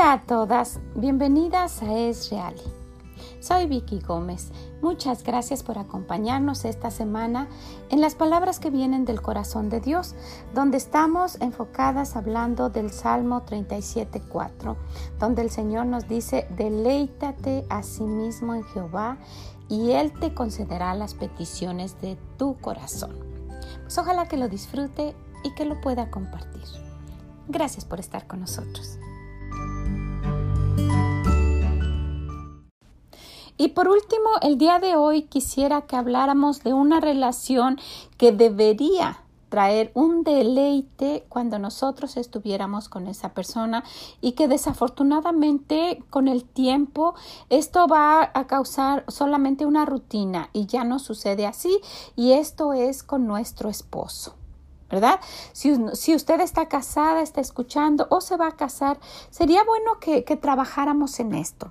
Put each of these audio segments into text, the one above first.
Hola a todas, bienvenidas a Es Real. Soy Vicky Gómez. Muchas gracias por acompañarnos esta semana en las palabras que vienen del corazón de Dios, donde estamos enfocadas hablando del Salmo 37.4, donde el Señor nos dice, deleítate a sí mismo en Jehová y Él te concederá las peticiones de tu corazón. Pues ojalá que lo disfrute y que lo pueda compartir. Gracias por estar con nosotros. Y por último, el día de hoy quisiera que habláramos de una relación que debería traer un deleite cuando nosotros estuviéramos con esa persona y que desafortunadamente con el tiempo esto va a causar solamente una rutina y ya no sucede así y esto es con nuestro esposo. ¿verdad? Si, usted está casada, está escuchando o se va a casar, sería bueno que trabajáramos en esto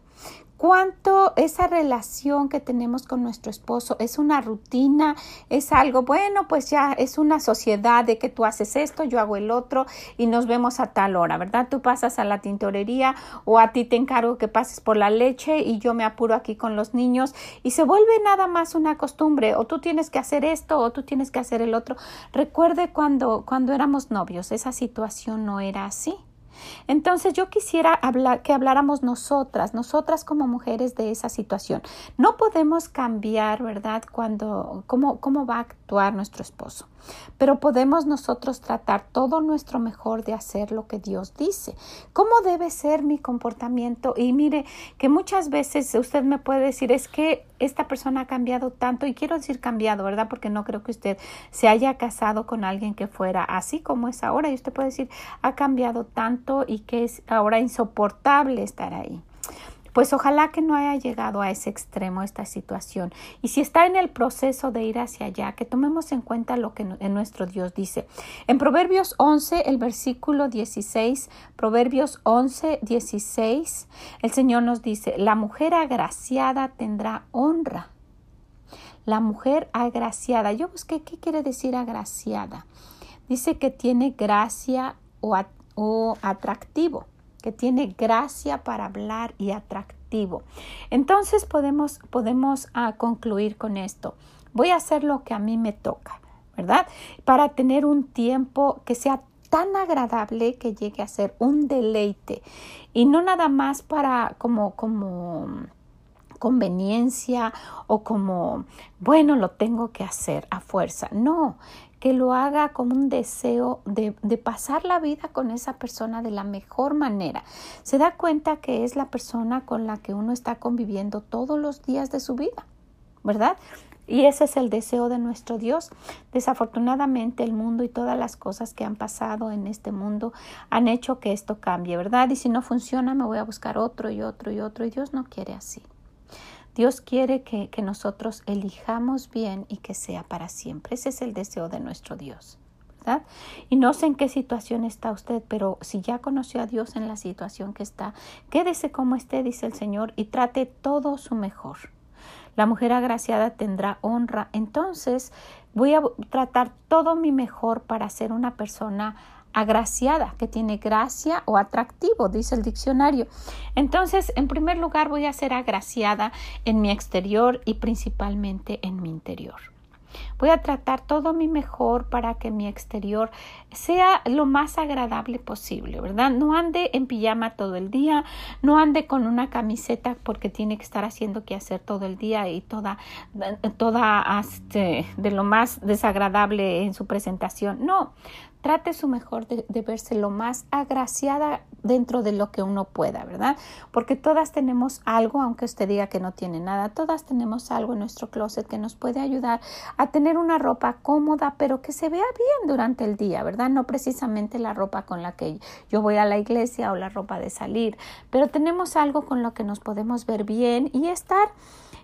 cuánto esa relación que tenemos con nuestro esposo es una rutina, es algo, bueno, pues ya es una sociedad de que tú haces esto, yo hago el otro y nos vemos a tal hora, ¿verdad? Tú pasas a la tintorería o a ti te encargo que pases por la leche y yo me apuro aquí con los niños y se vuelve nada más una costumbre o tú tienes que hacer esto o tú tienes que hacer el otro. Recuerde cuando, cuando éramos novios, esa situación no era así. Entonces yo quisiera hablar, que habláramos nosotras, nosotras como mujeres de esa situación. No podemos cambiar, ¿verdad? Cuando, cómo, cómo va a actuar nuestro esposo. Pero podemos nosotros tratar todo nuestro mejor de hacer lo que Dios dice. ¿Cómo debe ser mi comportamiento? Y mire, que muchas veces usted me puede decir, es que esta persona ha cambiado tanto, y quiero decir cambiado, ¿verdad? Porque no creo que usted se haya casado con alguien que fuera así como es ahora. Y usted puede decir, ha cambiado tanto y que es ahora insoportable estar ahí pues ojalá que no haya llegado a ese extremo esta situación. Y si está en el proceso de ir hacia allá, que tomemos en cuenta lo que nuestro Dios dice. En Proverbios 11, el versículo 16, Proverbios 11, 16, el Señor nos dice, la mujer agraciada tendrá honra. La mujer agraciada. Yo busqué qué quiere decir agraciada. Dice que tiene gracia o, o atractivo que tiene gracia para hablar y atractivo. Entonces podemos, podemos ah, concluir con esto. Voy a hacer lo que a mí me toca, ¿verdad? Para tener un tiempo que sea tan agradable que llegue a ser un deleite y no nada más para como como conveniencia o como bueno lo tengo que hacer a fuerza no que lo haga como un deseo de, de, pasar la vida con esa persona de la mejor manera. Se da cuenta que es la persona con la que uno está conviviendo todos los días de su vida, ¿verdad? Y ese es el deseo de nuestro Dios. Desafortunadamente el mundo y todas las cosas que han pasado en este mundo han hecho que esto cambie, ¿verdad? Y si no funciona me voy a buscar otro y otro y otro y Dios no quiere así. Dios quiere que, nosotros elijamos bien y que sea para siempre. Ese es el deseo de nuestro Dios. ¿verdad? Y no sé en qué situación está usted, pero si ya conoció a Dios en la situación que está, quédese como esté, dice el Señor, y trate todo su mejor. La mujer agraciada tendrá honra. Entonces voy a tratar todo mi mejor para ser una persona agraciada, que tiene gracia o atractivo, dice el diccionario. Entonces, en primer lugar, voy a ser agraciada en mi exterior y principalmente en mi interior. Voy a tratar todo mi mejor para que mi exterior sea lo más agradable posible, ¿verdad? No ande en pijama todo el día, no ande con una camiseta porque tiene que estar haciendo que hacer todo el día y toda, toda este, de lo más desagradable en su presentación. No, trate su mejor de, verse lo más agraciada dentro de lo que uno pueda, ¿verdad? Porque todas tenemos algo, aunque usted diga que no tiene nada, todas tenemos algo en nuestro closet que nos puede ayudar a tener una ropa cómoda, pero que se vea bien durante el día, ¿verdad? No precisamente la ropa con la que yo voy a la iglesia o la ropa de salir, pero tenemos algo con lo que nos podemos ver bien y estar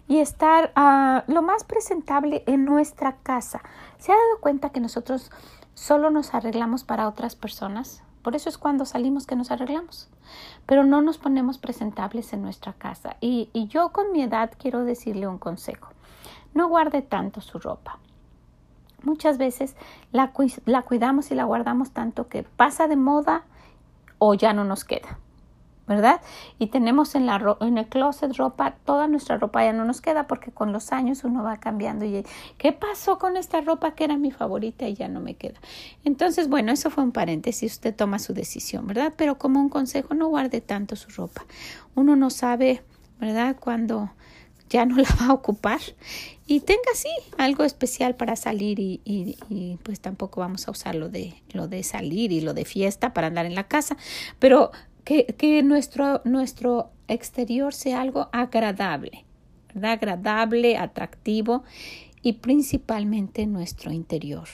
y estar uh, lo más presentable en nuestra casa. ¿Se ha dado cuenta que nosotros solo nos arreglamos para otras personas. Por eso es cuando salimos que nos arreglamos. Pero no nos ponemos presentables en nuestra casa. Y, yo con mi edad quiero decirle un consejo. No guarde tanto su ropa. Muchas veces la, cuidamos y la guardamos tanto que pasa de moda o ya no nos queda. ¿Verdad? Y tenemos en, la en el closet ropa, toda nuestra ropa ya no nos queda porque con los años uno va cambiando y ¿qué pasó con esta ropa que era mi favorita y ya no me queda? Entonces, bueno, eso fue un paréntesis, usted toma su decisión, ¿verdad? Pero como un consejo, no guarde tanto su ropa. Uno no sabe, ¿verdad? Cuando ya no la va a ocupar y tenga así algo especial para salir y, y, y, pues tampoco vamos a usar lo de, lo de salir y lo de fiesta para andar en la casa, pero que, nuestro, nuestro exterior sea algo agradable, ¿verdad? agradable, atractivo y principalmente nuestro interior.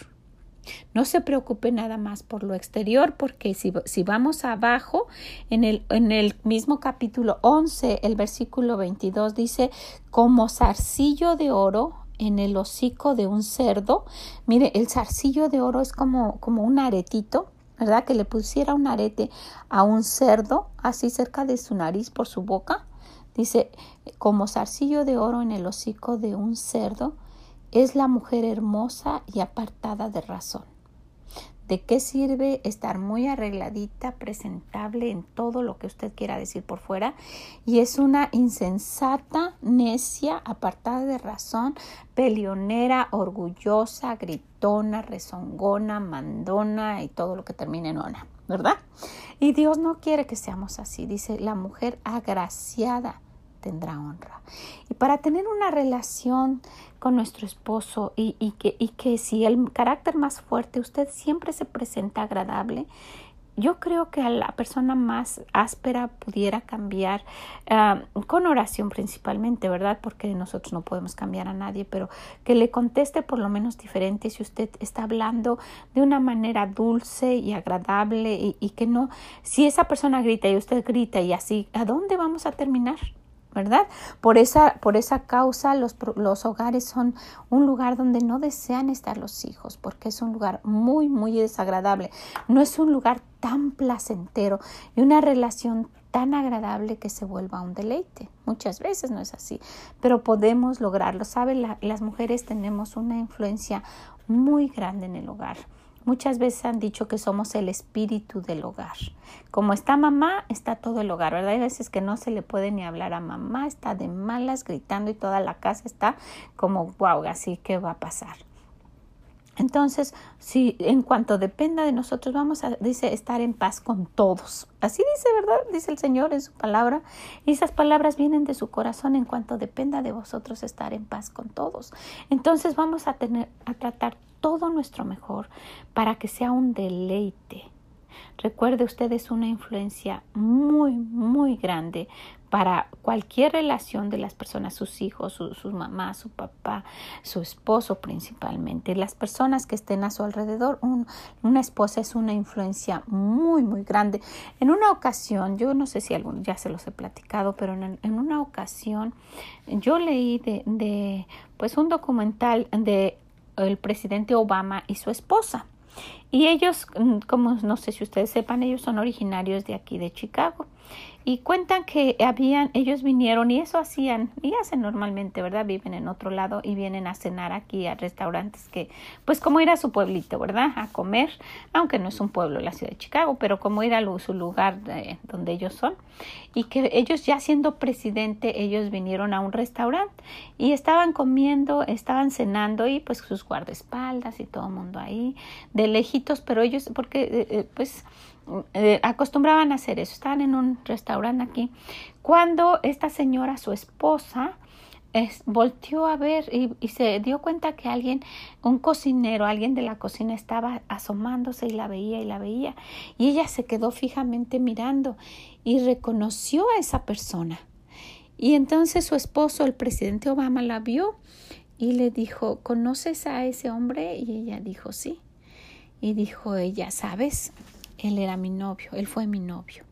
No se preocupe nada más por lo exterior, porque si, si vamos abajo, en el, en el, mismo capítulo 11, el versículo 22 dice, como zarcillo de oro en el hocico de un cerdo. Mire, el zarcillo de oro es como, como un aretito ¿verdad? Que le pusiera un arete a un cerdo, así cerca de su nariz por su boca. Dice, como zarcillo de oro en el hocico de un cerdo, es la mujer hermosa y apartada de razón. ¿De qué sirve estar muy arregladita, presentable en todo lo que usted quiera decir por fuera? Y es una insensata, necia, apartada de razón, pelionera, orgullosa, gritona, rezongona, mandona y todo lo que termine en ona, ¿verdad? Y Dios no quiere que seamos así. Dice, la mujer agraciada tendrá honra. Y para tener una relación con nuestro esposo y, que, si el carácter más fuerte, usted siempre se presenta agradable, yo creo que a la persona más áspera pudiera cambiar ah, con oración principalmente, ¿verdad? Porque nosotros no podemos cambiar a nadie, pero que le conteste por lo menos diferente si usted está hablando de una manera dulce y agradable y que no, si esa persona grita y usted grita y así, ¿a dónde vamos a terminar? ¿Verdad? Por esa, por esa causa los, los, hogares son un lugar donde no desean estar los hijos, porque es un lugar muy, muy desagradable. No es un lugar tan placentero y una relación tan agradable que se vuelva un deleite. Muchas veces no es así, pero podemos lograrlo. ¿Sabe? las mujeres tenemos una influencia muy grande en el hogar. Muchas veces han dicho que somos el espíritu del hogar. Como está mamá, está todo el hogar, ¿verdad? Hay veces que no se le puede ni hablar a mamá, está de malas, gritando y toda la casa está como, wow, así que va a pasar. Entonces, si en cuanto dependa de nosotros, vamos a, dice, estar en paz con todos. Así dice, ¿verdad? Dice el Señor en su palabra. Y esas palabras vienen de su corazón en cuanto dependa de vosotros estar en paz con todos. Entonces vamos a tener, a tratar todo nuestro mejor para que sea un deleite. Recuerde, usted es una influencia muy, muy grande para cualquier relación de las personas, sus hijos, su mamás, su papá, su esposo principalmente, las personas que estén a su alrededor. una esposa es una influencia muy, muy grande. En una ocasión, yo no sé si algún, ya se los he platicado, pero en, una ocasión yo leí de pues un documental de el presidente Obama y su esposa. Y ellos, mm, como no sé si ustedes sepan, ellos son originarios de aquí de Chicago y cuentan que habían, ellos vinieron y eso hacían y hacen normalmente, ¿verdad? Viven en otro lado y vienen a cenar aquí a restaurantes que, pues como ir a su pueblito, ¿verdad? A comer, aunque no es un pueblo la ciudad de Chicago, pero como ir a su lugar donde ellos son. Y que ellos ya siendo presidente, ellos vinieron a un restaurante y estaban comiendo, estaban cenando y pues sus guardaespaldas y todo el mundo ahí, de pero ellos, porque eh, eh, pues eh, acostumbraban a hacer eso, estaban en un restaurante aquí, cuando esta señora, su esposa, volteó a ver y, y, se dio cuenta que alguien, un cocinero, alguien de la cocina estaba asomándose y la veía y la veía. Y ella se quedó fijamente mirando y reconoció a esa persona. Y entonces su esposo, el presidente Obama, la vio y le dijo, ¿conoces a ese hombre? Y ella dijo, sí. Y dijo ella, ¿sabes? él era mi novio, él fue mi novio.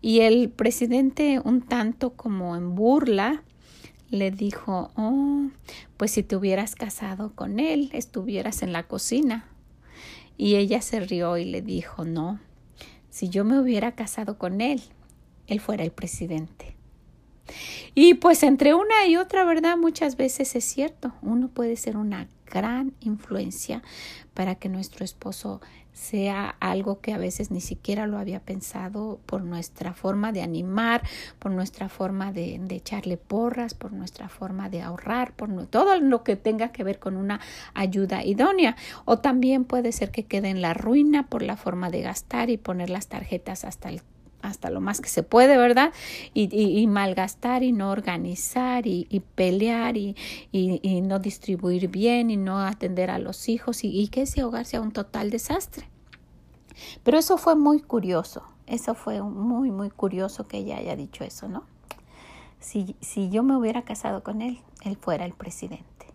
Y el presidente, un tanto como en burla, le dijo, oh, pues si te hubieras casado con él, estuvieras en la cocina. Y ella se rió y le dijo, no, si yo me hubiera casado con él, él fuera el presidente. Y pues entre una y otra, ¿verdad? Muchas veces es cierto, uno puede ser una gran influencia para que nuestro esposo sea algo que a veces ni siquiera lo había pensado por nuestra forma de animar, por nuestra forma de, echarle porras, por nuestra forma de ahorrar, por todo lo que tenga que ver con una ayuda idónea. O también puede ser que quede en la ruina por la forma de gastar y poner las tarjetas hasta el hasta lo más que se puede, ¿verdad? Y, y, malgastar y no organizar y, y pelear y, y, no distribuir bien y no atender a los hijos y, que ese hogar sea un total desastre. Pero eso fue muy curioso, eso fue muy, muy curioso que ella haya dicho eso, ¿no? Si, si yo me hubiera casado con él, él fuera el presidente.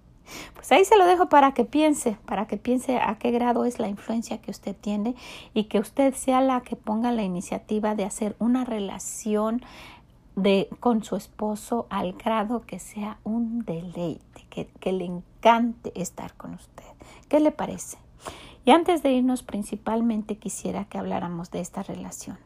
Pues ahí se lo dejo para que piense, para que piense a qué grado es la influencia que usted tiene y que usted sea la que ponga la iniciativa de hacer una relación de, con su esposo al grado que sea un deleite, que, que le encante estar con usted. ¿Qué le parece? Y antes de irnos, principalmente quisiera que habláramos de esta relación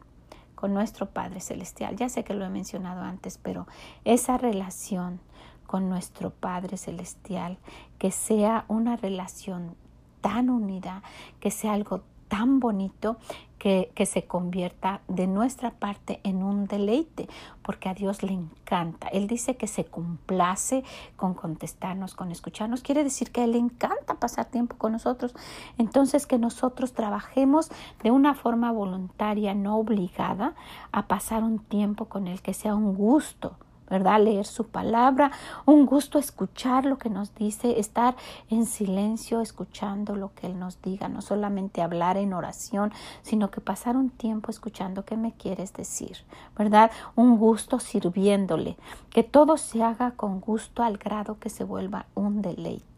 nuestro Padre Celestial. Ya sé que lo he mencionado antes, pero esa relación con nuestro Padre Celestial, que sea una relación tan unida, que sea algo tan bonito que, que, se convierta de nuestra parte en un deleite, porque a Dios le encanta. Él dice que se complace con contestarnos, con escucharnos. Quiere decir que Él le encanta pasar tiempo con nosotros. Entonces que nosotros trabajemos de una forma voluntaria, no obligada, a pasar un tiempo con Él, que sea un gusto ¿verdad? Leer su palabra, un gusto escuchar lo que nos dice, estar en silencio escuchando lo que Él nos diga, no solamente hablar en oración, sino que pasar un tiempo escuchando qué me quieres decir, ¿verdad? Un gusto sirviéndole, que todo se haga con gusto al grado que se vuelva un deleite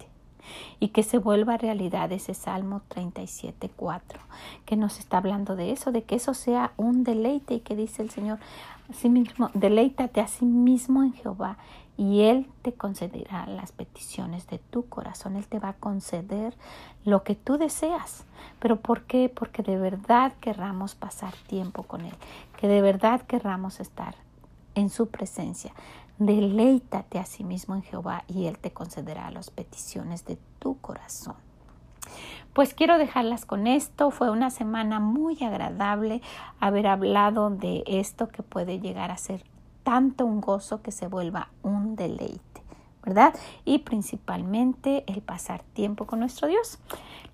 y que se vuelva realidad ese Salmo 37.4, que nos está hablando de eso, de que eso sea un deleite y que dice el Señor, mismo deleítate a sí mismo en Jehová y Él te concederá las peticiones de tu corazón. Él te va a conceder lo que tú deseas. ¿Pero por qué? Porque de verdad querramos pasar tiempo con Él, que de verdad querramos estar en su presencia. Deleítate a sí mismo en Jehová y Él te concederá las peticiones de tu corazón. Pues quiero dejarlas con esto. Fue una semana muy agradable haber hablado de esto que puede llegar a ser tanto un gozo que se vuelva un deleite, ¿verdad? Y principalmente el pasar tiempo con nuestro Dios.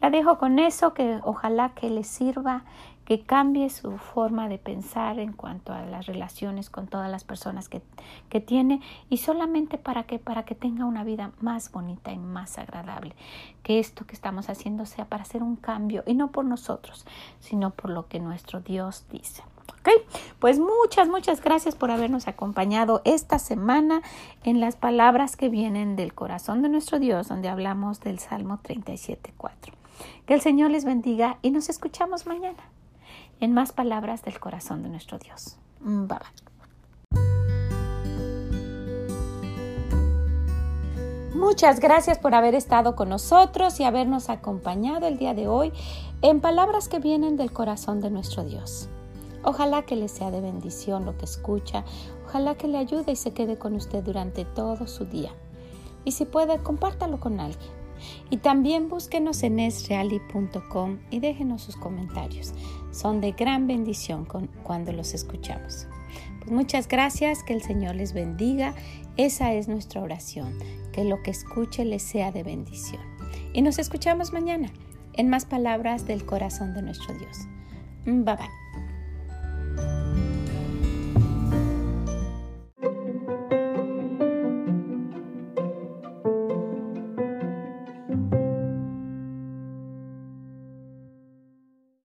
La dejo con eso, que ojalá que les sirva que cambie su forma de pensar en cuanto a las relaciones con todas las personas que, que tiene y solamente para que, para que tenga una vida más bonita y más agradable. Que esto que estamos haciendo sea para hacer un cambio y no por nosotros, sino por lo que nuestro Dios dice. Ok, pues muchas, muchas gracias por habernos acompañado esta semana en las palabras que vienen del corazón de nuestro Dios, donde hablamos del Salmo 37.4. Que el Señor les bendiga y nos escuchamos mañana en más palabras del corazón de nuestro Dios. Mm, bye Muchas gracias por haber estado con nosotros y habernos acompañado el día de hoy en palabras que vienen del corazón de nuestro Dios. Ojalá que le sea de bendición lo que escucha, ojalá que le ayude y se quede con usted durante todo su día. Y si puede, compártalo con alguien. Y también búsquenos en esreali.com y déjenos sus comentarios. Son de gran bendición cuando los escuchamos. Pues muchas gracias, que el Señor les bendiga. Esa es nuestra oración, que lo que escuche les sea de bendición. Y nos escuchamos mañana en más palabras del corazón de nuestro Dios. Bye bye.